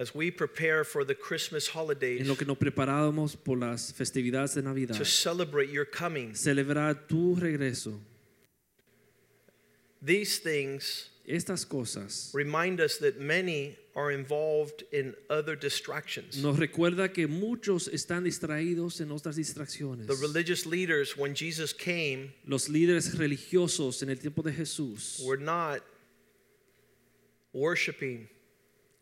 as we prepare for the Christmas holidays en lo que nos preparábamos por las festividades de Navidad, to celebrate your coming, celebrar tu regreso, these things estas cosas remind us that many are involved in other distractions. nos recuerda que muchos están distraídos en otras distracciones. The religious leaders, when Jesus came, Los líderes religiosos en el tiempo de Jesús were not worshiping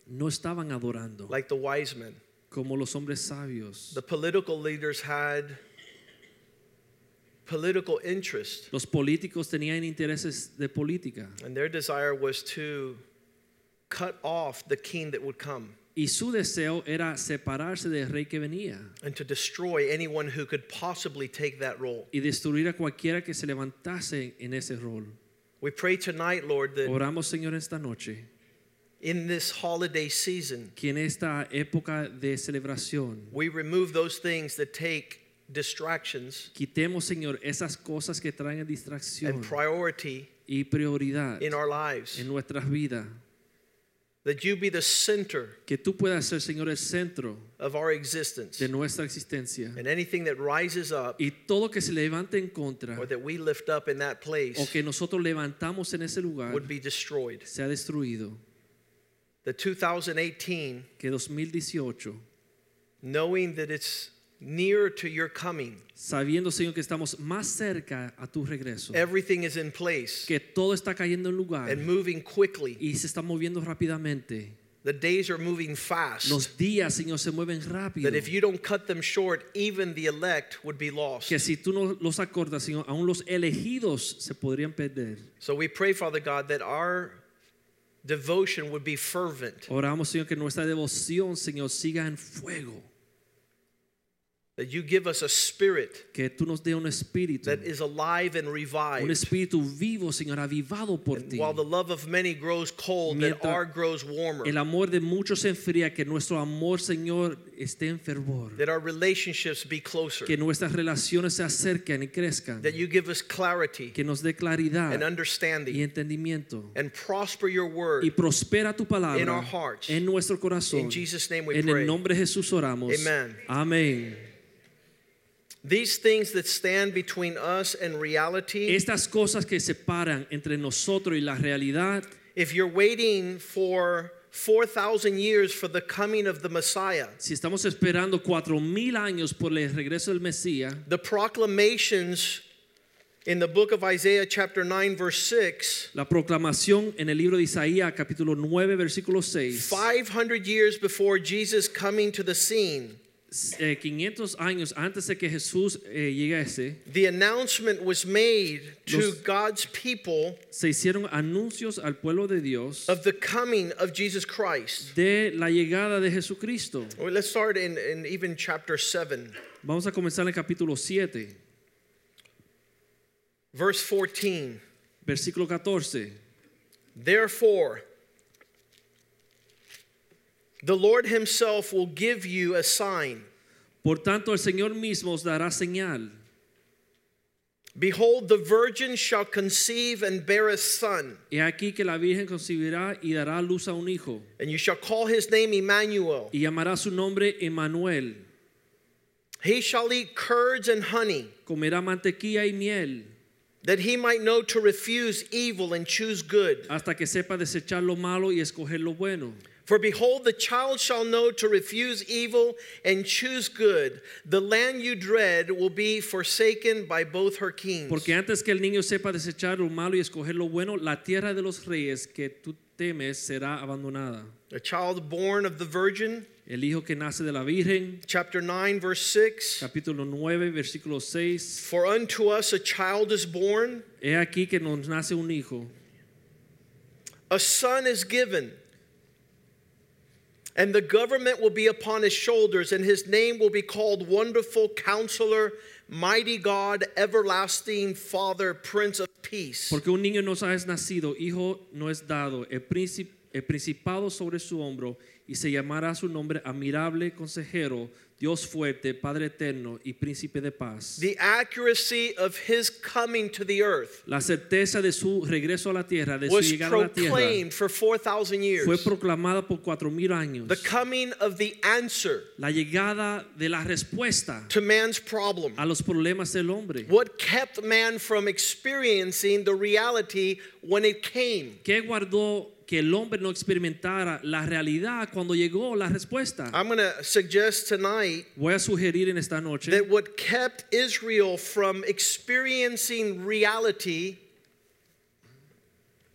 no estaban adorando like the wise men. como los hombres sabios. The political leaders had political interest, Los políticos tenían intereses de política and their desire was to cut off the king that would come y su deseo era separarse del rey que venía and to destroy anyone who could possibly take that role. y destruir a cualquiera que se levantase en ese rol. We pray tonight, Lord, that Oramos, Señor, esta noche in this holiday season, que en esta época de celebración we remove those things that take distractions quitemos, Señor, esas cosas que traen distracción and priority y prioridad in our lives. en nuestras vidas. That you be the center Que tú puedas ser, Señor, el centro of our existence. de nuestra existencia. And anything that rises up Y todo que se levante en contra or that we lift up in that o place que nosotros levantamos en ese lugar would be destroyed. sea destruido. The 2018, Que 2018, knowing that it's near to your coming, sabiendo, Señor, que estamos más cerca a tu regreso, everything is in place que todo está cayendo en lugar and moving quickly. y se está moviendo rápidamente. The days are moving fast. Los días, Señor, se mueven rápido. That if you don't cut them short, even the elect would be lost. Que si tú no los acordas, Señor, aún los elegidos se podrían perder. So we pray, Father God, that our devotion would be fervent, Oramos, Señor, que nuestra devoción, Señor, siga en fuego. That you give us a spirit Que tú nos dé un espíritu, that is alive and un revived. espíritu vivo, Señor, avivado por And ti. while the love of many grows cold, that Mientras our grows warmer. El amor de muchos se enfría, que nuestro amor, Señor, esté en fervor. That our relationships be closer. Que nuestras relaciones se acerquen y crezcan. That you give us clarity Que nos dé claridad and y understanding entendimiento. and prosper your Y word. prospera tu In our hearts. en nuestro corazón. In Jesus' name we En pray. el nombre de Jesús oramos. Amen. Amén. These things that stand between us and reality, Estas cosas que separan entre nosotros y la realidad, if you're waiting for 4,000 years for the coming of the Messiah, si estamos esperando cuatro mil años por el regreso del Mesías, the proclamations in the book of Isaiah, chapter 9, verse 6, la proclamación en el libro de Isaías capítulo 9 versículo 6, 500 years before Jesus coming to the scene, 500 años antes de que Jesús eh, llegase, the announcement was made to God's people se hicieron anuncios al pueblo de Dios of the coming of Jesus Christ. de la llegada de Jesucristo. Well, let's start in, in even chapter 7, Vamos a comenzar en capítulo 7, verse 14. versículo 14. Therefore, the Lord Himself will give you a sign. Por tanto, el Señor mismo os dará señal. Behold, the virgin shall conceive and bear a son, He aquí que la Virgen concebirá y dará luz a un hijo, and you shall call his name Emmanuel. y llamará su nombre Emmanuel. He shall eat curds and honey, Comerá mantequilla y miel, that he might know to refuse evil and choose good. hasta que sepa desechar lo malo y escoger lo bueno. For behold, the child shall know to refuse evil and choose good. The land you dread will be forsaken by both her kings. Porque antes que el niño sepa desechar lo malo y escoger lo bueno, la tierra de los reyes que tú temes será abandonada. A child born of the virgin, El hijo que nace de la Virgen, chapter 9, verse 6. capítulo 9, versículo 6. For unto us a child is born, He aquí que nos nace un hijo, a son is given, And the government will be upon his shoulders, and his name will be called Wonderful Counselor, Mighty God, Everlasting Father, Prince of Peace. Porque un niño nos es nacido, hijo no es dado, el, príncipe, el principado sobre su hombro, y se llamará su nombre admirable consejero, Dios fuerte, Padre eterno y príncipe de paz. The accuracy of his coming to the earth La certeza de su regreso a la tierra, de su was llegada a la tierra, proclaimed for 4,000 years. fue proclamada por cuatro mil años. The coming of the answer La llegada de la respuesta to man's problem. a los problemas del hombre. What kept man from experiencing the reality when it came? ¿Qué guardó que el hombre no experimentara la realidad cuando llegó la respuesta? I'm going to suggest tonight Voy a sugerir en esta noche that what kept Israel from experiencing reality,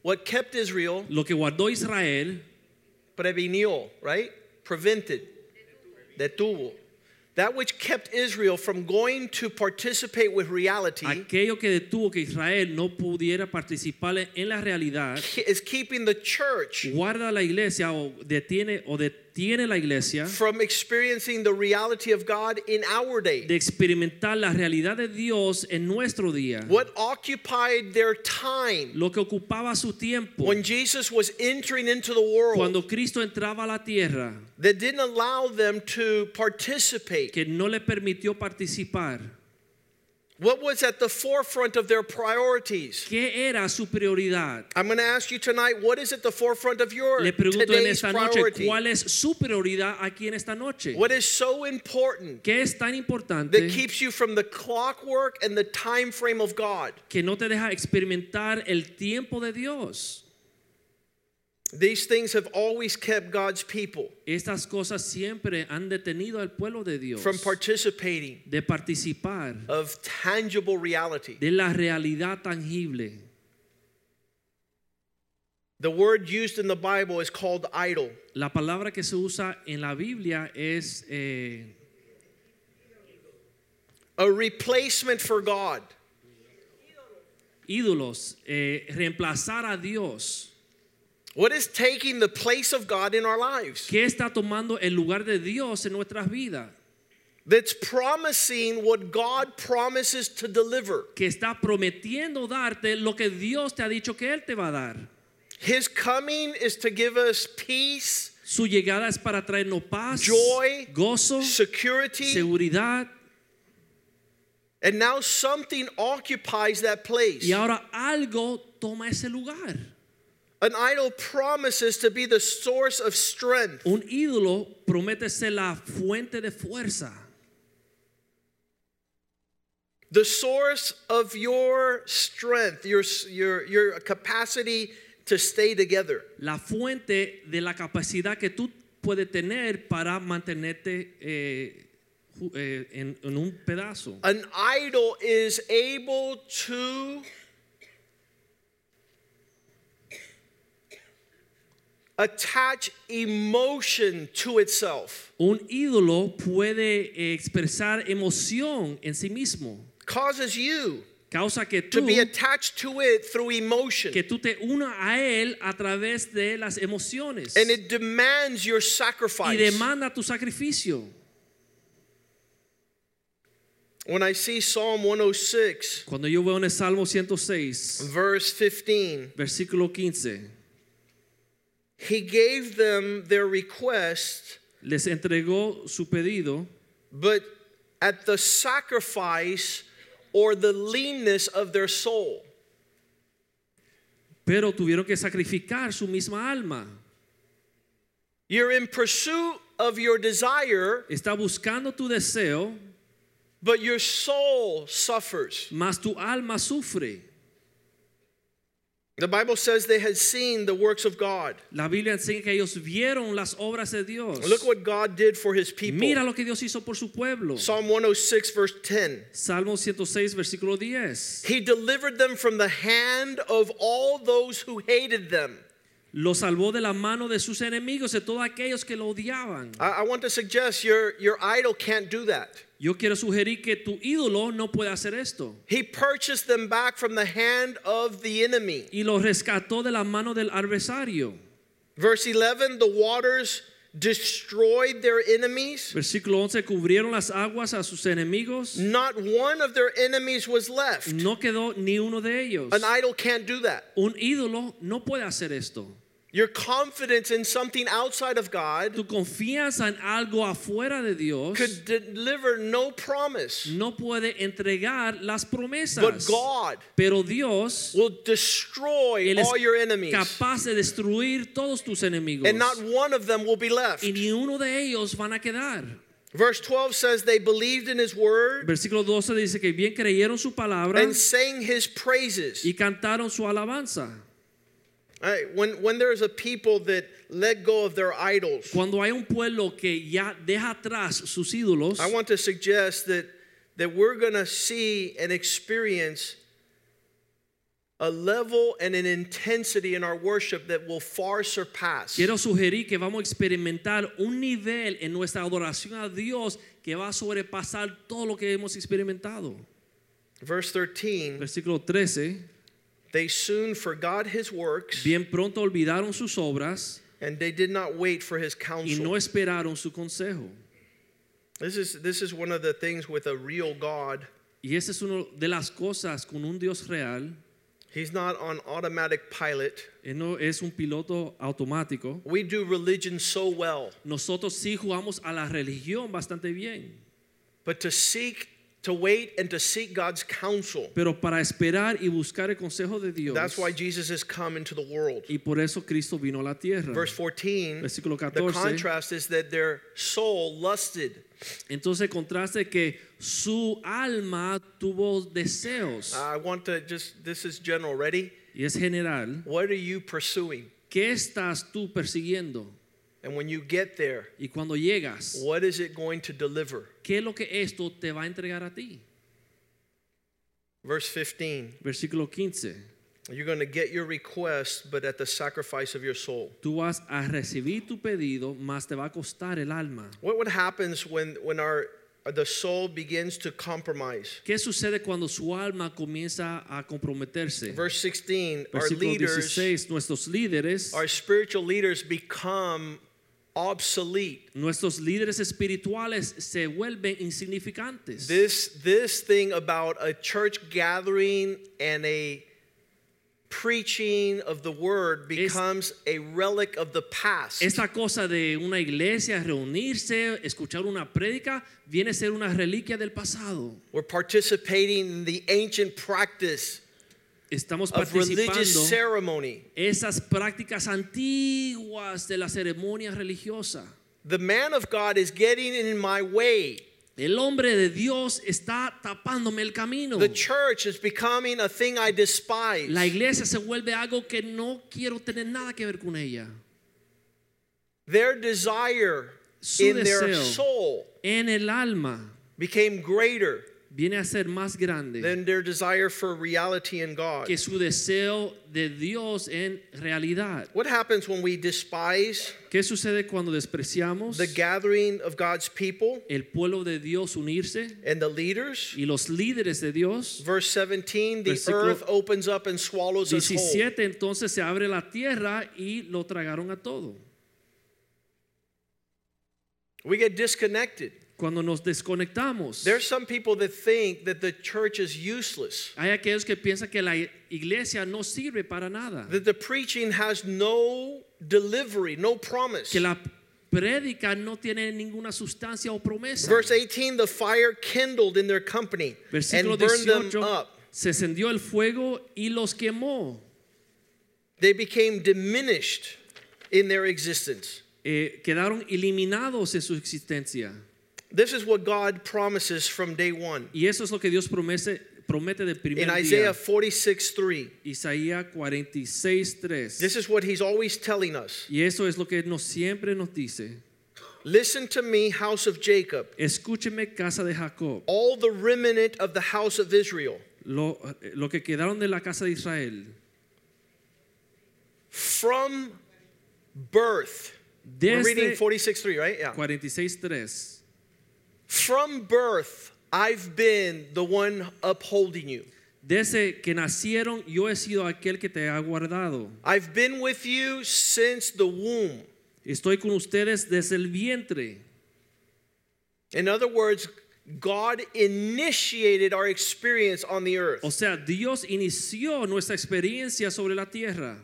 what kept Israel, lo que guardó Israel prevenió, right? Prevented, detuvo. That which kept Israel from going to participate with reality aquello que detuvo que Israel no pudiera participar en la realidad is keeping the church guarda la iglesia o detiene o detiene la iglesia from experiencing the reality of God in our day. de experimentar la realidad de Dios en nuestro día What occupied their time lo que ocupaba su tiempo when Jesus was entering into the world cuando Cristo entraba a la tierra that didn't allow them to participate. que no le permitió participar What was at the forefront of their priorities? ¿qué era su prioridad? I'm going to ask you tonight, what is at the forefront of your Le pregunto en today's esta noche priority? cuál es su prioridad aquí en esta noche What is so important ¿qué es tan importante that keeps you from the clockwork and the time frame of God? que no te deja experimentar el tiempo de Dios. These things have always kept God's people Estas cosas siempre han detenido al pueblo de Dios from participating de participar of tangible reality. de la realidad tangible. The word used in the Bible is called idol. La palabra que se usa en la Biblia es eh, a replacement for God. ídolos, eh, reemplazar a Dios. What is taking the place of God in our lives? ¿Qué está tomando el lugar de Dios en nuestras vidas? That's promising what God promises to deliver. Que está prometiendo darte lo que Dios te ha dicho que Él te va a dar. His coming is to give us peace, Su llegada es para traernos paz, Joy, gozo, security, seguridad. and now something occupies that place. Y ahora algo toma ese lugar. An idol promises to be the source of strength. Un ídolo promete ser la fuente de fuerza, the source of your strength, your, your, your capacity to stay together. la fuente de la capacidad que tú puedes tener para mantenerte eh, eh, en, en un pedazo. An idol is able to attach emotion to itself, Un ídolo puede eh, expresar emoción en sí mismo, causes you causa que to be attached to it through emotion. que tú te unas a él a través de las emociones And it demands your sacrifice. y demanda tu sacrificio. When I see Psalm 106, Cuando yo veo en el Salmo 106, verse 15, versículo 15, he gave them their request, les entregó su pedido, but at the sacrifice or the leanness of their soul. pero tuvieron que sacrificar su misma alma. You're in pursuit of your desire, Está buscando tu deseo, but your soul suffers. mas tu alma sufre. The Bible says they had seen the works of God. La Biblia enseña que ellos vieron las obras de Dios. Look what God did for his people. Mira lo que Dios hizo por su pueblo. Psalm 106, verse 10. Salmo 106, versículo 10. He delivered them from the hand of all those who hated them. Lo salvó de la mano de sus enemigos, de todos aquellos que lo odiaban. I, I want to suggest your, your idol can't do that. Yo quiero sugerir que tu ídolo no puede hacer esto. He purchased them back from the hand of the enemy. Y lo rescató de la mano del adversario. Verse 11 the waters destroyed their enemies. Versículo 11, cubrieron las aguas a sus enemigos. Not one of their enemies was left. No quedó ni uno de ellos. An idol can't do that. Un ídolo no puede hacer esto. Your confidence in something outside of God Tu confianza en algo afuera de Dios could deliver no promise. no puede entregar las promesas. But God Pero Dios will destroy Él es all your enemies, capaz de destruir todos tus enemigos. and not one of them will be left. y ni uno de ellos van a quedar. Verse 12 says they believed in his word Versículo 12 dice que bien creyeron su palabra and sang his praises. y cantaron su alabanza. Cuando hay un pueblo que ya deja atrás sus ídolos, I want to suggest that, that we're going to see and experience a level and an intensity in our worship that will far surpass quiero sugerir que vamos a experimentar un nivel en nuestra adoración a Dios que va a sobrepasar todo lo que hemos experimentado. Verse 13, Versículo 13. They soon forgot his works Bien pronto olvidaron sus obras and they did not wait for his counsel. y no esperaron su consejo. This is, this is one of the things with a real God. Y esa es una de las cosas con un Dios real. He's not on automatic pilot. Él no es un piloto automático. We do religion so well, Nosotros sí jugamos a la religión bastante bien. but to seek, to wait and to seek God's counsel, Pero para esperar y buscar el consejo de Dios. that's why Jesus has come into the world. Y por eso Cristo vino a la tierra. Verse 14, Versículo the contrast is that their soul lusted. Entonces contraste que su alma tuvo deseos. I want to just, this is general. Ready? Y es general. What are you pursuing? ¿Qué estás tú persiguiendo? And when you get there, Y cuando llegas, what is it going to deliver? ¿qué es lo que esto te va a entregar a ti? Verse 15, Versículo 15. you're going to get your request, but at the sacrifice of your soul. Tú vas a recibir tu pedido, más te va a costar el alma. What, what happens when, when our, the soul begins to compromise? ¿Qué sucede cuando su alma comienza a comprometerse? Verse 16, our leaders, 16. Nuestros líderes, our spiritual leaders become obsolete. nuestros líderes espirituales se vuelven insignificantes. This, this thing about a church gathering and a preaching of the word becomes a relic of the past. Esta cosa de una iglesia reunirse, escuchar una prédica, viene a ser una reliquia del pasado. We're participating in the ancient practice Estamos of religious participando ceremony. esas prácticas antiguas de la ceremonia religiosa. The man of God is getting in my way. El hombre de Dios está tapándome el camino. The church is becoming a thing I despise. La iglesia se vuelve algo que no quiero tener nada que ver con ella. Their desire Su in their soul En el alma became greater viene a ser más grande than their desire for reality in God. que su deseo de Dios en realidad. What happens when we despise ¿Qué sucede cuando despreciamos the gathering of God's people el pueblo de Dios unirse and the leaders? y los líderes de Dios? Verse 17 the earth opens up and swallows us whole. 17 entonces se abre la tierra y lo tragaron a todo. We get disconnected. Cuando nos desconectamos, There's some people that think that the church is useless, hay aquellos que piensan que la iglesia no sirve para nada, that the preaching has no delivery, no promise. que la prédica no tiene ninguna sustancia o promesa. Verse 18 the fire kindled in their company Versículo and burned them up. se encendió el fuego y los quemó. They became diminished in their existence. Eh, quedaron eliminados en su existencia. This is what God promises from day one. Y eso es lo que Dios promete, promete del primer In Isaiah día. 46 3, Isaías 46, 3. this is what he's always telling us. Y eso es lo que nos siempre nos dice. Listen to me, house of Jacob, Escúcheme casa de Jacob, all the remnant of the house of Israel. lo, lo que quedaron de la casa de Israel. From birth, we're reading 46:3, right? Yeah. 46, 3. From birth, I've been the one upholding you. Desde que nacieron, yo he sido aquel que te ha guardado. I've been with you since the womb. Estoy con ustedes desde el vientre. In other words, God initiated our experience on the earth. O sea, Dios inició nuestra experiencia sobre la tierra.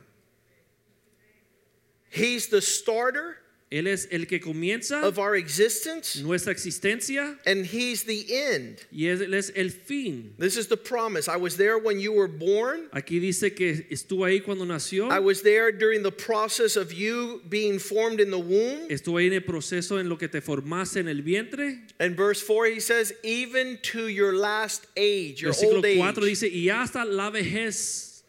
He's the starter Él es el que comienza of our existence, nuestra existencia and He's the end. y Él es el fin. This is the promise. I was there when you were born. Aquí dice que estuvo ahí cuando nació, I was there during the process of you being formed in the womb. estuvo ahí en el proceso en lo que te formaste en el vientre. And verse 4, he says, even to your last age, your Versículo old 4 age, dice, y hasta la vejez,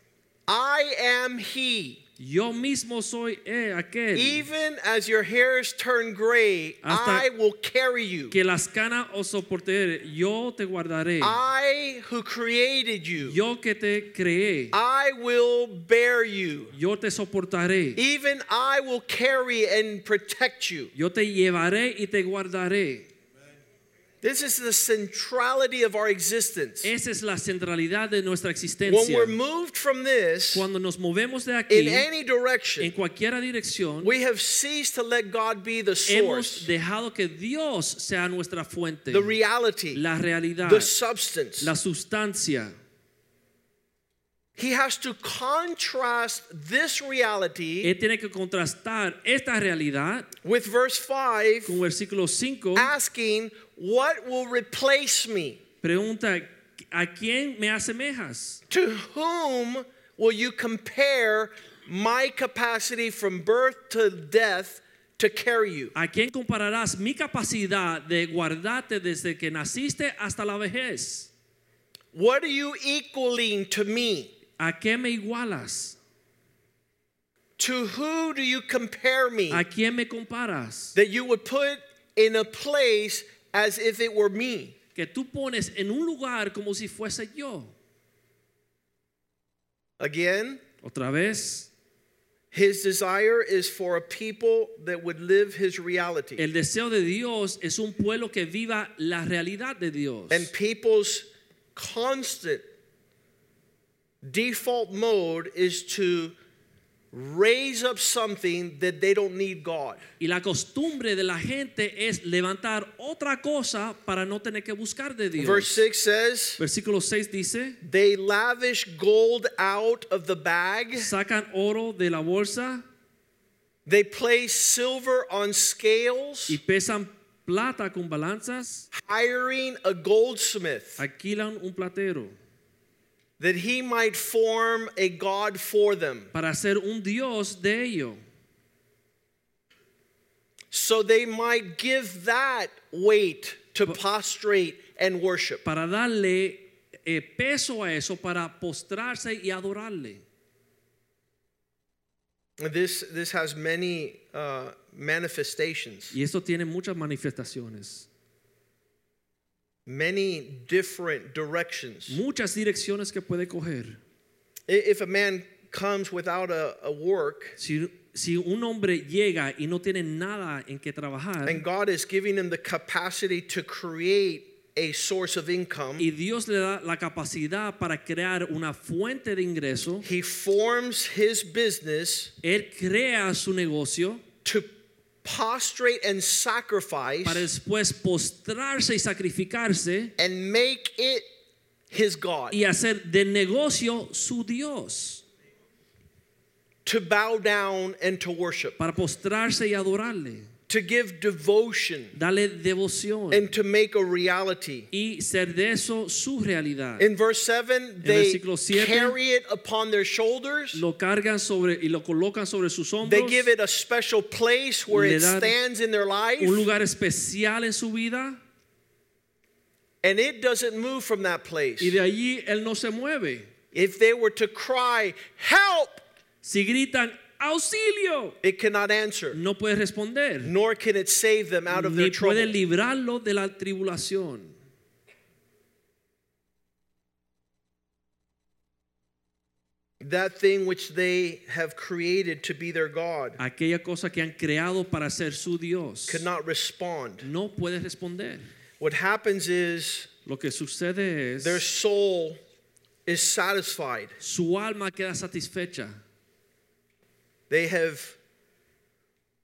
I am He. Yo mismo soy eh, aquel Even as your hairs turn gray, I will carry you. que las canas os soportaré, yo te guardaré, I who created you, yo que te creé, I will bear you. yo te soportaré, Even I will carry and protect you. yo te llevaré y te guardaré. This is the centrality of our existence. Esa es la centralidad de nuestra existencia. When we're moved from this Cuando nos movemos de aquí, in any en direction, cualquiera dirección, we have ceased to let God be the source. hemos dejado que Dios sea nuestra fuente, the reality, la realidad, the substance. la sustancia. He has to contrast this reality Él tiene que contrastar esta realidad with verse 5 con versículo 5. asking, What will replace me? Pregunta, ¿a quién me asemejas? To whom will you compare my capacity from birth to death to carry you? ¿A quién compararás mi capacidad de guardarte desde que naciste hasta la vejez? What are you equaling to me? ¿A qué me igualas? To who do you compare me? ¿A quién me comparas? That you would put in a place as if it were me. Que tú pones en un lugar como si fuese yo. Again, Otra vez, his desire is for a people that would live his reality. el deseo de Dios es un pueblo que viva la realidad de Dios. And people's constant default mode is to raise up something that they don't need God. Y la costumbre de la gente es levantar otra cosa para no tener que buscar de Dios. Verse 6 says, Versículo 6 dice, They lavish gold out of the bag, sacan oro de la bolsa they place silver on scales, y pesan plata con balanzas, hiring a goldsmith alquilan un platero that he might form a God for them. para hacer un Dios de ello, So they might give that weight to prostrate and worship. para darle eh, peso a eso, para postrarse y adorarle. This, this has many uh, manifestations, Y esto tiene muchas manifestaciones, many different directions. muchas direcciones que puede coger. If a man comes without a, a work Si, si un hombre llega y no tiene nada en que trabajar, and God is giving him the capacity to create a source of income, y Dios le da la capacidad para crear una fuente de ingreso, he forms his business Él crea su negocio to prostrate and sacrifice para después postrarse y sacrificarse and make it his God, y hacer del negocio su Dios, to bow down and to worship, para postrarse y adorarle, to give devotion darle devoción and to make a reality. y ser de eso su realidad. In verse 7, they siete, carry it upon their shoulders. Lo cargan sobre y lo colocan sobre sus They give it a special place where it stands in their life. un lugar especial en su vida And it doesn't move from that place. y de allí él no se mueve. If they were to cry, help, Si gritan auxilio, it cannot answer, no puede responder, nor can it save them out of their ni puede trouble. librarlo de la tribulación. That thing which they have created to be their God Aquella cosa que han creado para ser su Dios Cannot respond. no puede responder. What happens is Lo que sucede es their soul is satisfied. su alma queda satisfecha. They have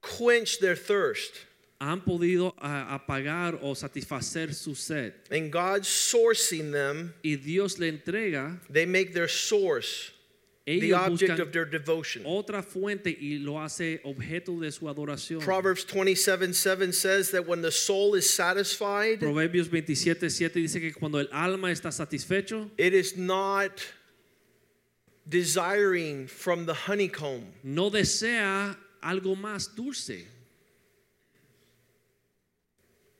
quenched their thirst. han podido apagar o satisfacer su sed. And God sourcing them, Y Dios le entrega, they make their source the object of their devotion. otra fuente y lo hace objeto de su adoración. Proverbs 27 7 says that when the soul is satisfied, Proverbios 27, 7 dice que cuando el alma está satisfecho, it is not desiring from the honeycomb. no desea algo más dulce,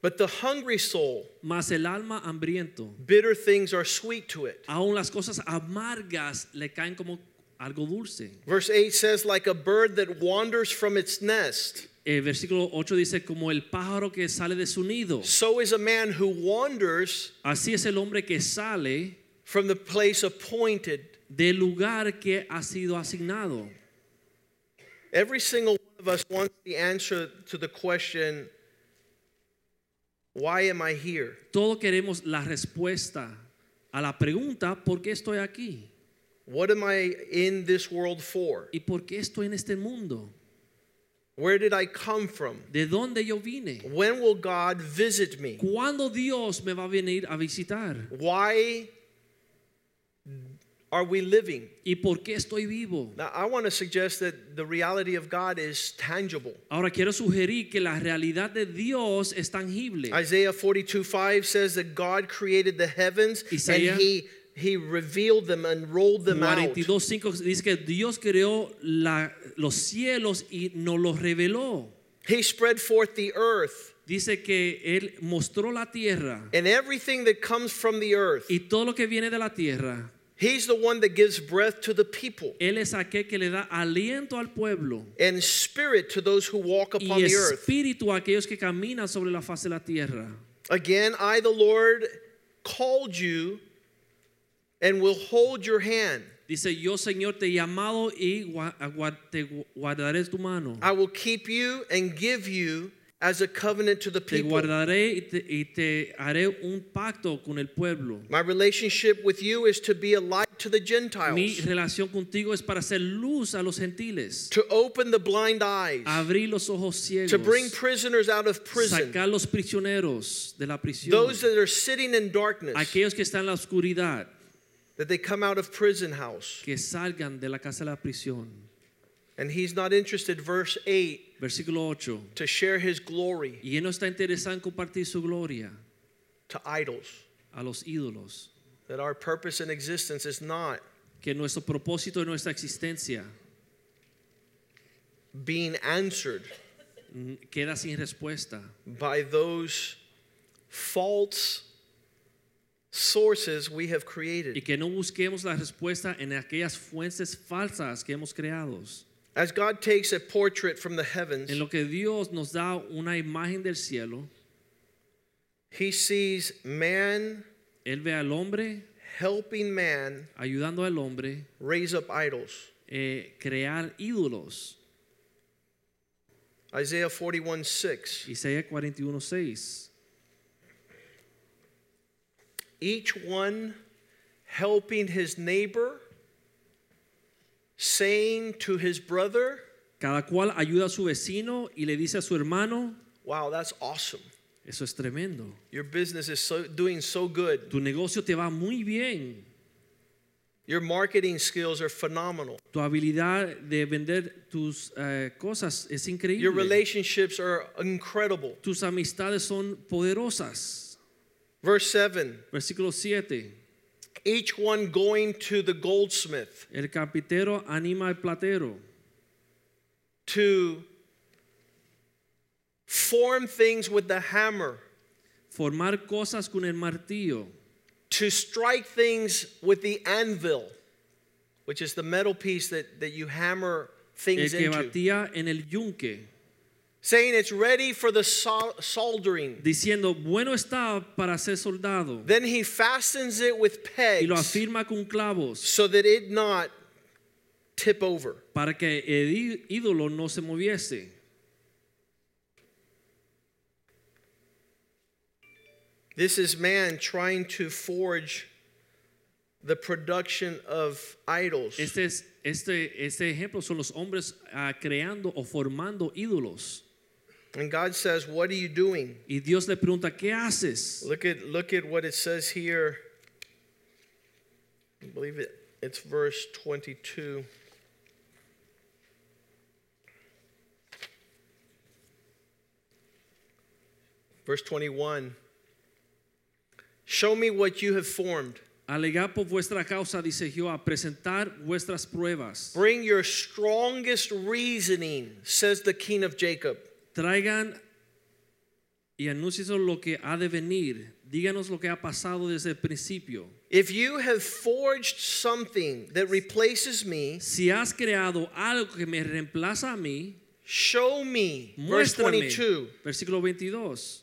But the hungry soul, mas el alma hambriento. bitter things are sweet to it. Aún las cosas amargas le caen como algo dulce. Verse 8 says, like a bird that wanders from its nest, El versículo 8 dice, como el pájaro que sale de su nido. so is a man who wanders Así es el hombre que sale from the place appointed. Del lugar que ha sido asignado. Every single one of us wants the answer to the question, why am I here? Todos queremos la respuesta a la pregunta, ¿por qué estoy aquí? What am I in this world for? ¿Y por qué estoy en este mundo? Where did I come from? ¿De dónde yo vine? When will God visit me? ¿Cuándo Dios me va a venir a visitar? Why are we living? ¿Y por qué estoy vivo? Now, I want to suggest that the reality of God is tangible. Ahora quiero sugerir que la realidad de Dios es tangible. Isaiah 42:5 says that God created the heavens Isaías- and he, he revealed them and rolled them out. 42.5 dice que Dios creó la- los cielos y nos los reveló. He spread forth the earth Dice que Él mostró la tierra and everything that comes from the earth. y todo lo que viene de la tierra. He's the one that gives breath to the people Él es aquel que le da aliento al pueblo and spirit to those who walk y upon the earth. espíritu a aquellos que caminan sobre la faz de la tierra. Again, I, the Lord, called you and will hold your hand. Dice, yo Señor te he llamado y te guardaré tu mano. I will keep you and give you as a covenant to the Te people. guardaré y te, y te haré un pacto con el pueblo. My relationship with you is to be a light to the Mi Gentiles, relación contigo es para hacer luz a los gentiles, to open the blind eyes, abrir los ojos ciegos, to bring prisoners out of prison, sacar los prisioneros de la prisión, those that are sitting in darkness, aquellos que están en la oscuridad, that they come out of prison house. que salgan de la casa de la prisión. And he's not interested, verse 8, Versículo 8. to share his glory Y él no está interesado en compartir su gloria to idols. a los ídolos, That our purpose in existence is not que nuestro propósito de nuestra existencia being answered mm, queda sin respuesta by those false sources we have created. y que no busquemos la respuesta en aquellas fuentes falsas que hemos creado. As God takes a portrait from the heavens, En lo que Dios nos da una imagen del cielo, he sees man Él ve al hombre helping man ayudando al hombre raise up idols. eh, crear ídolos. Isaiah 41 6. Isaías 41, 6. Each one helping his neighbor, saying to his brother, Cada cual ayuda a su vecino y le dice a su hermano, Wow, that's awesome. eso es tremendo. Your business is so, doing so good. Tu negocio te va muy bien. Your marketing skills are phenomenal. Tu habilidad de vender tus eh, cosas es increíble. Your relationships are incredible. Tus amistades son poderosas. Verse 7 Versículo 7. Each one going to the goldsmith El carpintero anima al platero to form things with the hammer, formar cosas con el martillo, to strike things with the anvil, which is the metal piece that, that you hammer things el que into. batía en el yunque, Saying it's ready for the soldering. diciendo, bueno está para ser soldado, Then he fastens it with pegs. y lo afirma con clavos, so that it not tip over. para que el ídolo no se moviese. This is man trying to forge the production of idols. Este es Este, este ejemplo son los hombres ah, creando o formando ídolos. And God says, What are you doing? Y Dios le pregunta, ¿qué haces? Look at look at what it says here. I believe it, it's verse 22. Verse 21. Show me what you have formed. Alegar por vuestra causa, dice Jehová, presentar vuestras pruebas. Bring your strongest reasoning, says the king of Jacob. Traigan y anúncienos lo que ha de venir. Díganos lo que ha pasado desde el principio. If you have forged something that replaces me, Si has creado algo que me reemplaza a mí, show me. Verse 22. Versículo 22.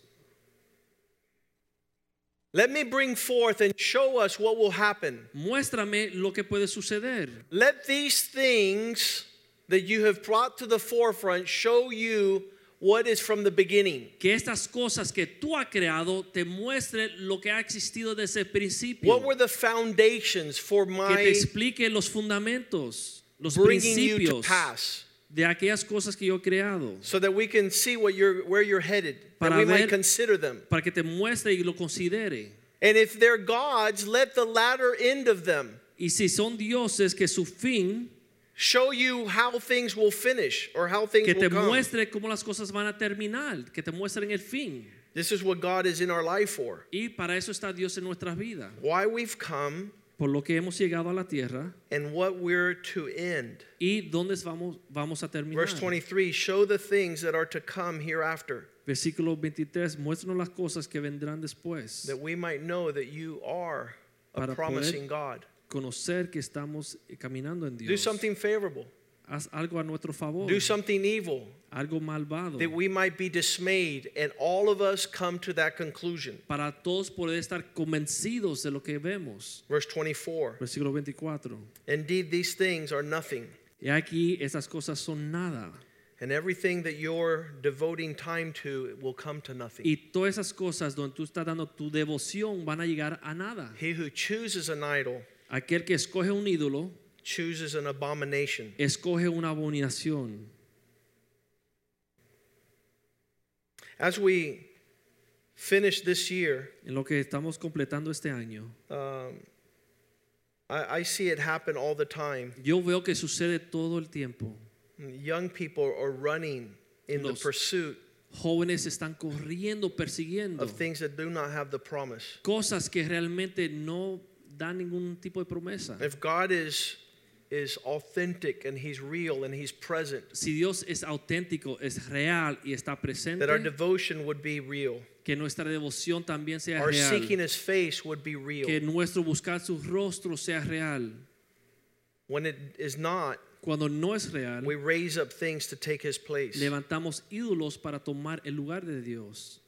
Let me bring forth and show us what will happen. Muéstrame lo que puede suceder. Let these things that you have brought to the forefront show you what is from the beginning. Que estas cosas que tú has creado te muestren lo que ha existido desde el principio. What were the foundations for que my te explique los fundamentos, los bringing you to principios pass de aquellas cosas que yo he creado. so that we can see what you're, where you're headed, that Para we ver- might consider them. Para que te muestre y lo considere. And if they're gods, let the latter end of them Y si son dioses, que su fin, show you how things will finish or how things que will te come. muestre cómo las cosas van a terminar, que te muestren el fin. This is what God is in our life for. Y para eso está Dios en nuestras vidas. Why we've come Por lo que hemos llegado a la tierra and what we're to end. y dónde vamos, vamos a terminar. Verse 23 show the things that are to come hereafter, Versículo 23, muéstranos las cosas que vendrán después. that we might know that you are a Para poder- promising God. Conocer que estamos eh, caminando en Dios. Do something favorable, Haz algo a nuestro favor. do something evil, algo malvado. that we might be dismayed, and all of us come to that conclusion. para todos poder estar convencidos de lo que vemos. Verse 24 Versículo 24. Indeed, these things are nothing, Y aquí estas cosas son nada. and everything that you're devoting time to will come to nothing. Y todas esas cosas donde tú estás dando tu devoción van a llegar a nada. He who chooses an idol Aquel que escoge un ídolo, chooses an abomination. escoge una abominación. As we finish this year, En lo que estamos completando este año, um, I, I see it happen all the time. yo veo que sucede todo el tiempo. Young people are running in the Los- pursuit Jóvenes están corriendo, persiguiendo of things that do not have the promise. cosas que realmente no dan ningún tipo de promesa. If God is is authentic and he's real and he's present, Si Dios es auténtico, es real y está presente, that our devotion would be real. que nuestra devoción también sea Our real, seeking his face would be real. que nuestro buscar su rostro sea real. When it is not, Cuando no es real, we raise up things to take his place. levantamos ídolos para tomar el lugar de Dios.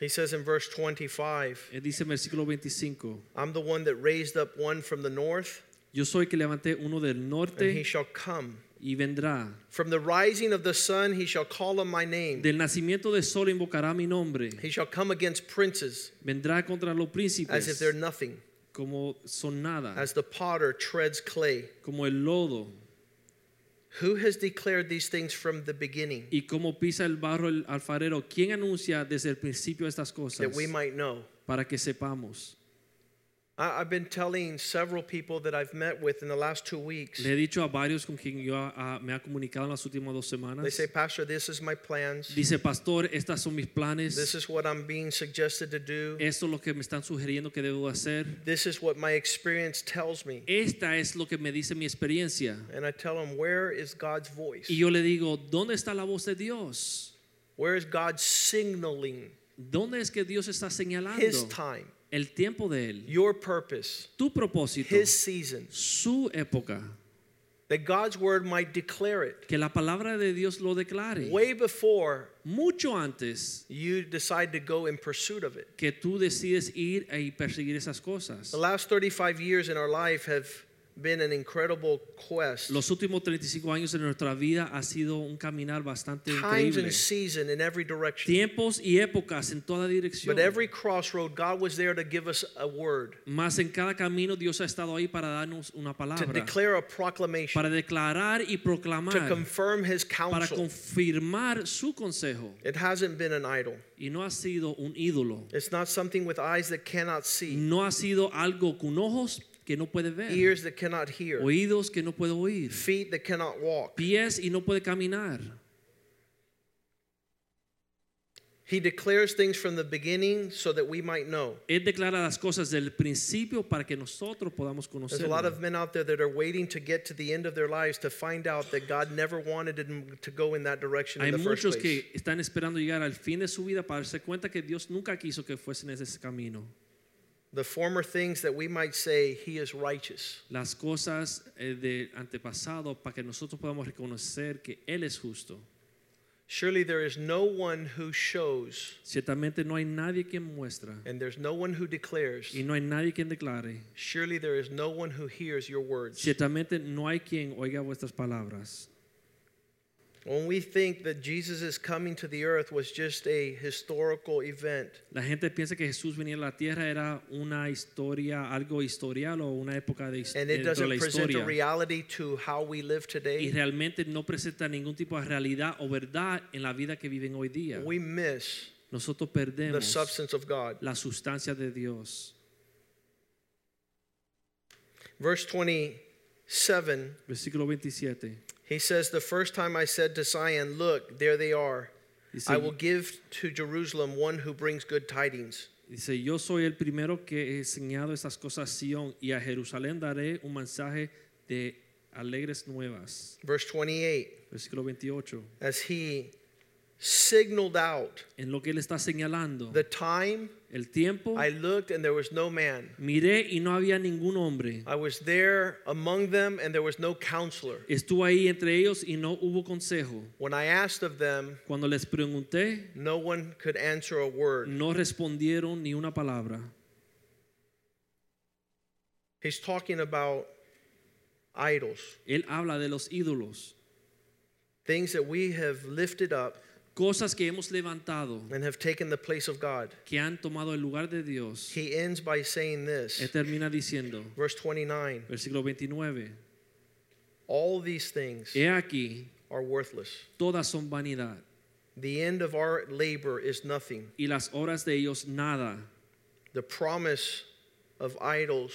He says in verse 25, Él dice en versículo 25, I'm the one that raised up one from the north, yo soy que levanté uno del and he shall come. y vendrá. From the rising of the sun, he shall call on my name. Del nacimiento del sol invocará mi nombre. He shall come against princes Vendrá contra los príncipes as if they're nothing, como son nada, as the potter treads clay. como el lodo Who has declared these things from the beginning y como pisa el barro el alfarero. ¿Quién anuncia desde el principio estas cosas? that we might know? Para que sepamos. I've been telling several people that I've met with in the last two weeks. Le he dicho a varios con quien yo ah, me ha comunicado en las últimas dos semanas. They say, Pastor, this is my plans. Dice, pastor, estas son mis planes. This is what I'm being suggested to do. Esto es lo que me están sugiriendo que debo hacer. This is what my experience tells me. Esta es lo que me dice mi experiencia. And I tell them, Where is God's voice? Y yo le digo, ¿dónde está la voz de Dios? Where is God signaling ¿Dónde es que Dios está His time, el tiempo de Él? your purpose, Tu propósito, His season? su época. That God's word might declare it Que la palabra de Dios lo declare. way before Mucho antes you decide to go in pursuit of it. que tú decides ir y perseguir esas cosas. The last 35 years in our life have been an incredible quest. Los últimos 35 años de nuestra vida ha sido un caminar bastante Times increíble. and season in every direction. Tiempos y épocas en toda dirección. But every crossroad, God was there to give us a word, Más en cada camino Dios ha estado ahí para darnos una palabra. to declare a proclamation, para declarar y proclamar. to confirm His counsel. para confirmar su consejo. It hasn't been an idol. Y no ha sido un ídolo. It's not something with eyes that cannot see, No ha sido algo con ojos que no puede ver, ears that cannot hear, oídos que no puede oír, feet that cannot walk. pies y no puede caminar. He declares things from the beginning so that we might know. Él declara las cosas del principio para que nosotros podamos There's a lot of men out there that are waiting to get to the end of their lives to find out that God never wanted them to go in that direction Hay in the first muchos place. que están esperando llegar al fin de su vida para darse cuenta que Dios nunca quiso que fuesen ese camino. The former things that we might say, He is righteous. Las cosas eh, de antepasado para que nosotros podamos reconocer que Él es justo. Surely there is no one who shows, Ciertamente no hay nadie quien muestra and there's no one who declares. y no hay nadie quien declare. Surely there is no one who hears your words. Ciertamente no hay quien oiga vuestras palabras. When we think that Jesus is coming to the earth was just a historical event, La gente piensa que Jesús venía a la tierra era una historia, algo historial o una época de, his- and it doesn't present a reality to how we live today. Y realmente no presenta ningún tipo de realidad o verdad en la vida que viven hoy día. we miss Nosotros perdemos the substance of God. la sustancia de Dios. Verse 27, Versículo 27. He says, The first time I said to Zion, Look, there they are. Dice, I will give to Jerusalem one who brings good tidings. dice, yo soy el primero que he enseñado estas cosas a Sion y a Jerusalén daré un mensaje de alegres nuevas. Verse 28, Versículo 28. as he signaled out En lo que él está señalando, the time, el tiempo, I looked and there was no man. miré y no había ningún hombre. I was there among them and there was no counselor. Estuve ahí entre ellos y no hubo consejo. When I asked of them, Cuando les pregunté, no one could answer a word. no respondieron ni una palabra. He's talking about idols, Él habla de los ídolos, things that we have lifted up cosas que hemos levantado, and have taken the place of God. que han tomado el lugar de Dios. He ends by saying this, Él termina diciendo, verse 29 versículo 29, all these things He aquí, are worthless. todas son vanidad, The end of our labor is nothing. y las horas de ellos nada. The promise of idols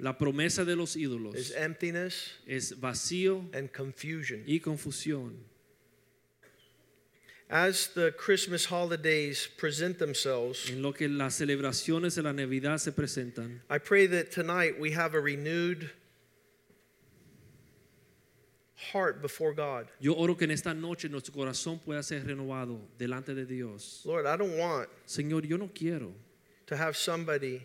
La promesa de los is ídolos emptiness es vacío and confusion. y confusión. As the Christmas holidays present themselves, En lo que las celebraciones de la Navidad se presentan, I pray that tonight we have a renewed heart before God. yo oro que en esta noche nuestro corazón pueda ser renovado delante de Dios. Lord, I don't want Señor, yo no quiero to have somebody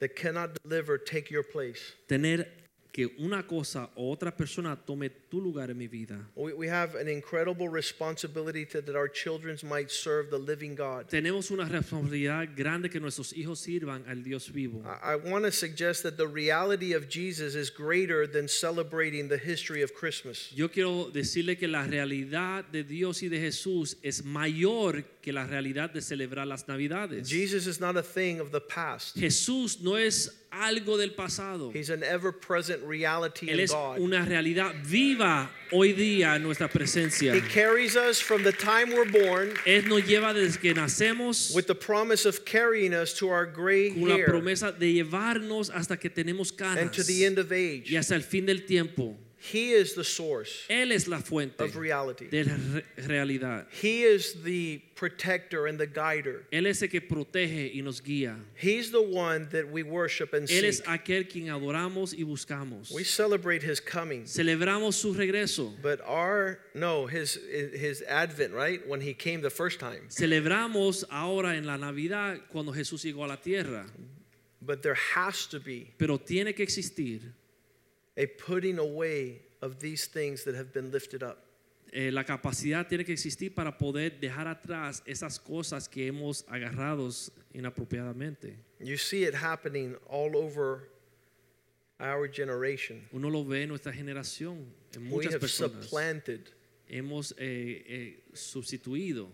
that cannot deliver take your place. tener que una cosa o otra persona tome tu lugar en mi vida. We, we have an incredible responsibility to, that our children might serve the living God. Tenemos una responsabilidad grande que nuestros hijos sirvan al Dios vivo. I, I want to suggest that the reality of Jesus is greater than celebrating the history of Christmas. Yo quiero decirle que la realidad de Dios y de Jesús es mayor que la realidad de celebrar las Navidades. Jesus is not a thing of the past. Jesús no es algo del pasado. He's an ever-present reality Él in es God. una realidad viva hoy día nuestra presencia. He carries us from the time we're born Él nos lleva desde que nacemos with the promise of carrying us to our gray con la promesa de llevarnos hasta que tenemos and to the end of age. y hasta el fin del tiempo. He is the source Él es la fuente of reality. de la re- realidad. He is the protector and the guider. Él es el que protege y nos guía. He's the one that we worship and Él es seek. aquel quien adoramos y buscamos. We celebrate his coming. Celebramos su regreso. But our no, his his advent, right? When he came the first time. Celebramos ahora en la Navidad cuando Jesús llegó a la tierra. But there has to be Pero tiene que existir a putting away of these things that have been lifted up. eh, la capacidad tiene que existir para poder dejar atrás esas cosas que hemos agarrado inapropiadamente. You see it happening all over our generation. Uno lo ve en nuestra generación, en We muchas have personas. supplanted Hemos eh, eh, sustituido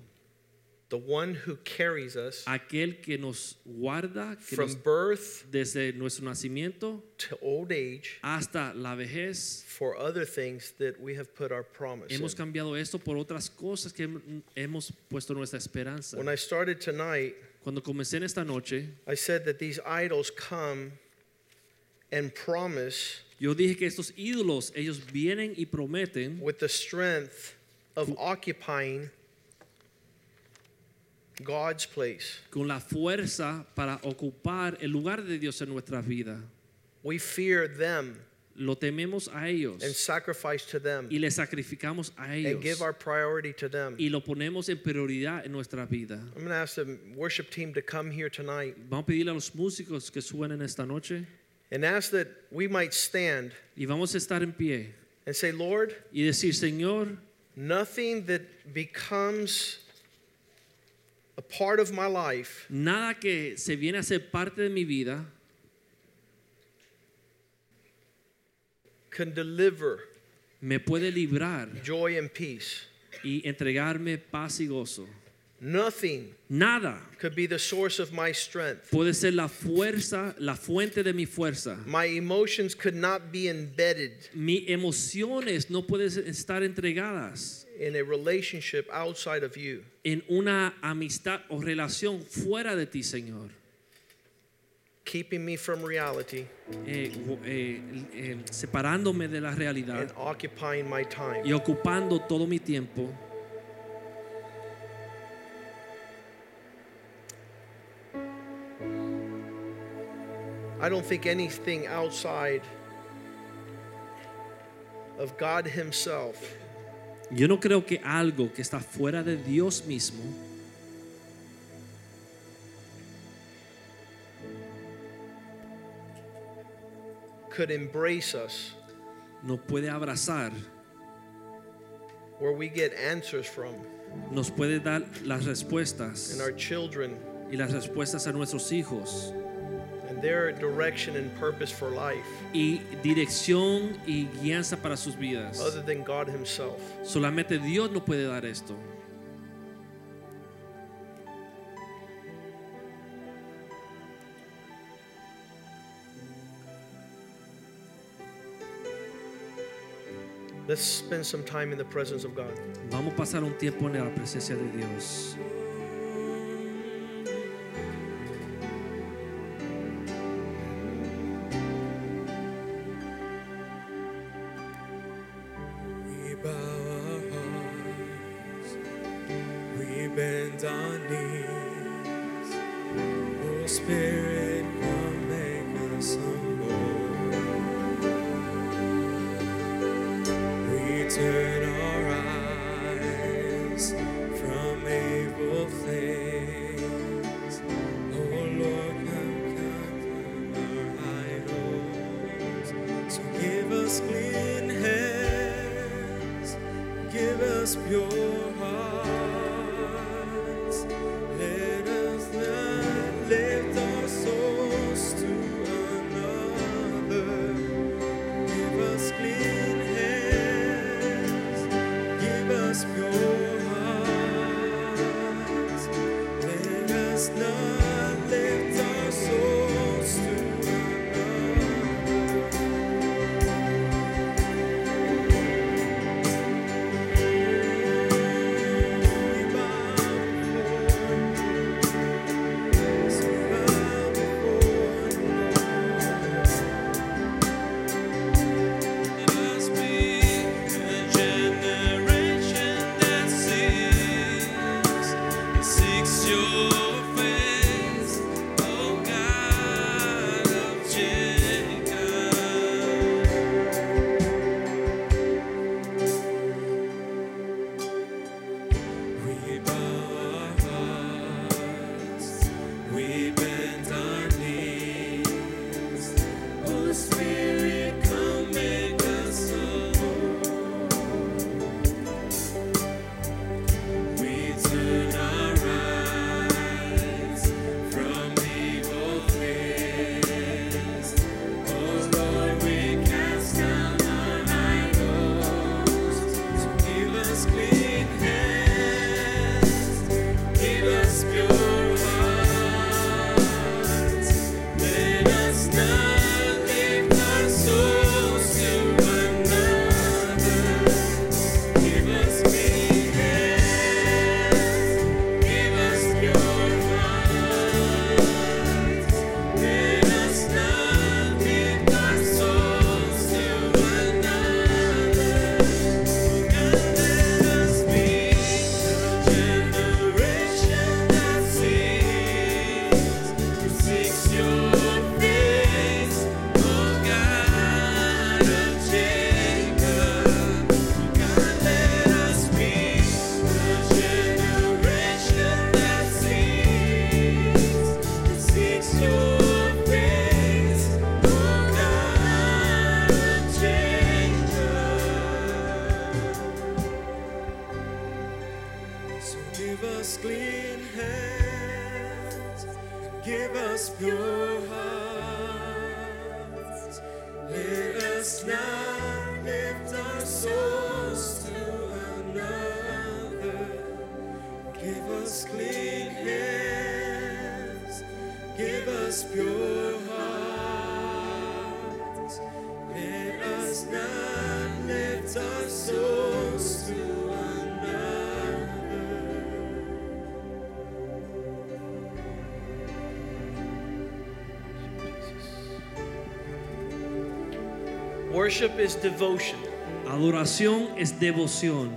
the one who carries us aquel que nos guarda que from nos- birth desde nuestro nacimiento to old age hasta la vejez. for other things that we have put our promise in. Hemos cambiado esto por otras cosas que hemos puesto nuestra esperanza. When I started tonight, Cuando comencé en esta noche, I said that these idols come and promise yo dije que estos ídolos, ellos vienen y prometen with the strength of occupying God's place. con la fuerza para ocupar el lugar de Dios en nuestra vida. We fear them Lo tememos a ellos and sacrifice to them y le sacrificamos a and give our priority to them. y lo ponemos en prioridad en nuestra vida. I'm going to ask the worship team to come here tonight Vamos a pedirle a los músicos que suenen esta noche and ask that we might stand y vamos a estar en pie and say, Lord, y decir, Señor, nothing that becomes a part of my life nada que se viene a ser parte de mi vida can deliver me puede librar joy and peace. y entregarme paz y gozo. Nothing Nada could be the source of my strength. puede ser la fuerza, la fuente de mi fuerza. My emotions could not be embedded Mis emociones no pueden estar entregadas in a relationship outside of you. en una amistad o relación fuera de ti, Señor. keeping me from reality Eh, eh, eh, separándome de la and realidad occupying my time. y ocupando todo mi tiempo. I don't think anything outside of God Himself Yo no creo que algo que está fuera de Dios mismo could embrace us nos puede abrazar, where we get answers from, nos puede dar las respuestas and our children y las respuestas a nuestros hijos their direction and purpose for life, y dirección y guianza para sus vidas. other than God Himself. Solamente Dios nos puede dar esto. Let's spend some time in the presence of God. Vamos a pasar un tiempo en la presencia de Dios. Worship is devotion. Adoración es devoción.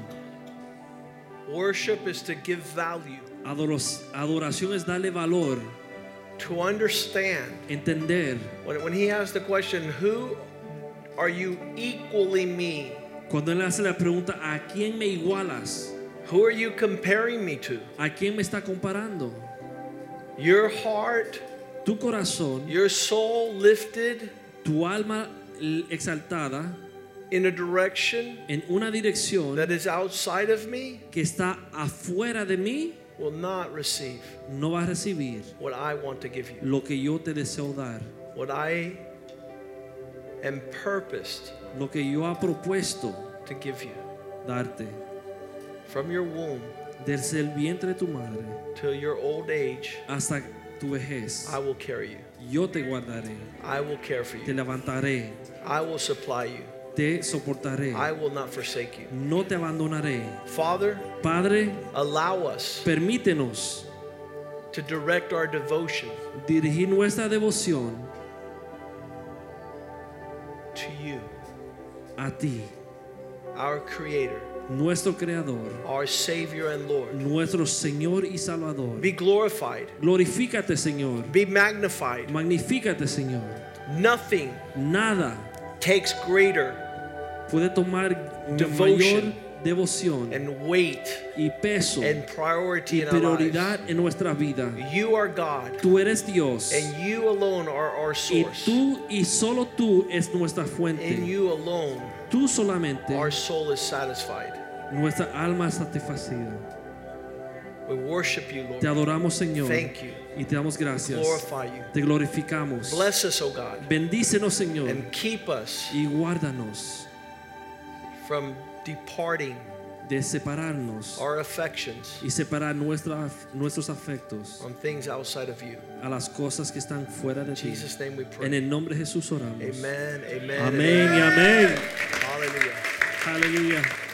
Worship is to give value, adoración es darle valor, to understand. entender. When, when he asks the question, Who are you equally me? Cuando él hace la pregunta, ¿a quién me igualas? Who are you comparing me to? ¿A quién me está comparando? Your heart, Tu corazón, your soul lifted tu alma exaltada in a direction en una dirección that is outside of me que está afuera de mí, will not receive no va a recibir what I want to give you. lo que yo te deseo dar, What I am purposed lo que yo ha propuesto to give you. darte. From your womb Desde el vientre de tu madre till your old age, hasta tu vejez, I will carry you. yo te guardaré, I will care for you. te levantaré, I will supply you. Te soportaré, I will not forsake you. no te abandonaré. Father, Padre, allow us permítenos to direct our devotion dirigir nuestra devoción to you, a ti, our Creator, nuestro Creador, our Savior and Lord. nuestro Señor y Salvador. Be glorified, Glorifícate, Señor. be magnified. Magnifícate, Señor. Nothing Nada takes greater puede tomar mayor devoción and weight y peso y and priority lives. prioridad en nuestra vida. You are God, Tú eres Dios and you alone are our y source. tú y solo tú es nuestra In fuente. you alone, Tú solamente our soul is satisfied. nuestra alma es satisfacida. We worship you, Lord. Te adoramos, Señor, Thank you. y te damos gracias. Glorify you. Te glorificamos. Bless us, God, Bendícenos, Señor, and keep us y guárdanos from departing de separarnos our affections y separar nuestra- nuestros afectos on things outside of you. a las cosas que están fuera de In ti. Jesus' name we En pray. el nombre de Jesús oramos. Amen, amen. Amén y amén. Hallelujah. Aleluya. Tomorrow.